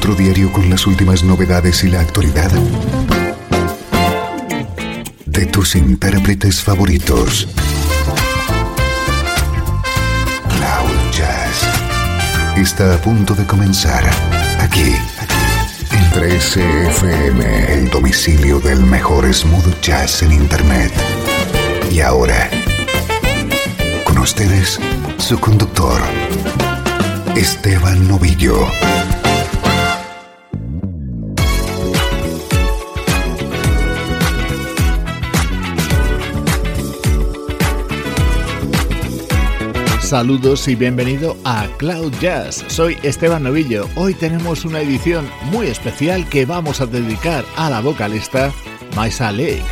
encuentro diario con las últimas novedades y la actualidad de tus intérpretes favoritos. Cloud Jazz está a punto de comenzar aquí, en 13FM, el domicilio del mejor smooth jazz en Internet. Y ahora, con ustedes, su conductor, Esteban Novillo. Saludos y bienvenido a Cloud Jazz. Soy Esteban Novillo. Hoy tenemos una edición muy especial que vamos a dedicar a la vocalista Maisa Lake.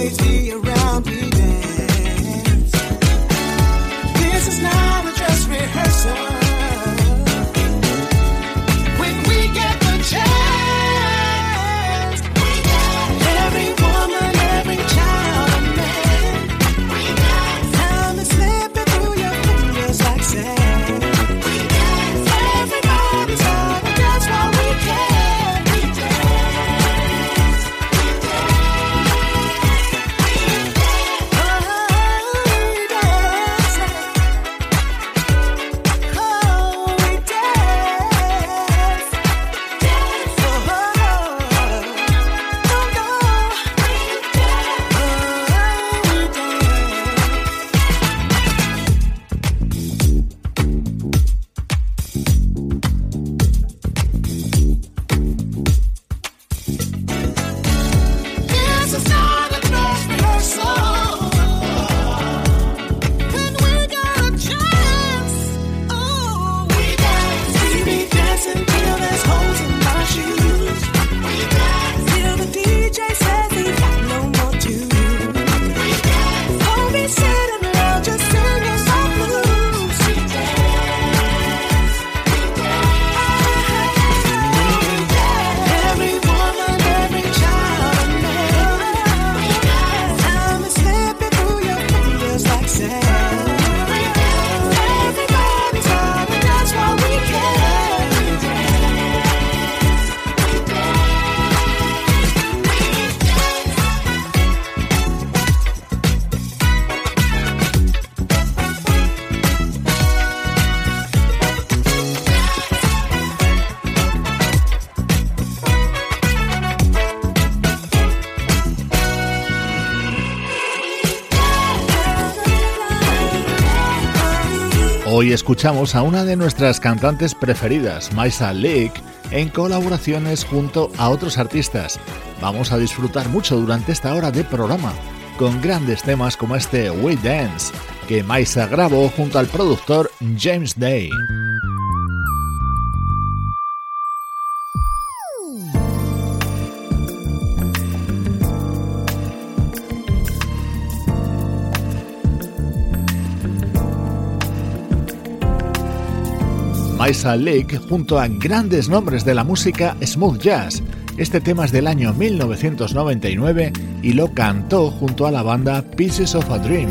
Always be Hoy escuchamos a una de nuestras cantantes preferidas, Maisa Lake, en colaboraciones junto a otros artistas. Vamos a disfrutar mucho durante esta hora de programa, con grandes temas como este We Dance, que Maisa grabó junto al productor James Day. Maisa Lake junto a grandes nombres de la música smooth jazz. Este tema es del año 1999 y lo cantó junto a la banda Pieces of a Dream.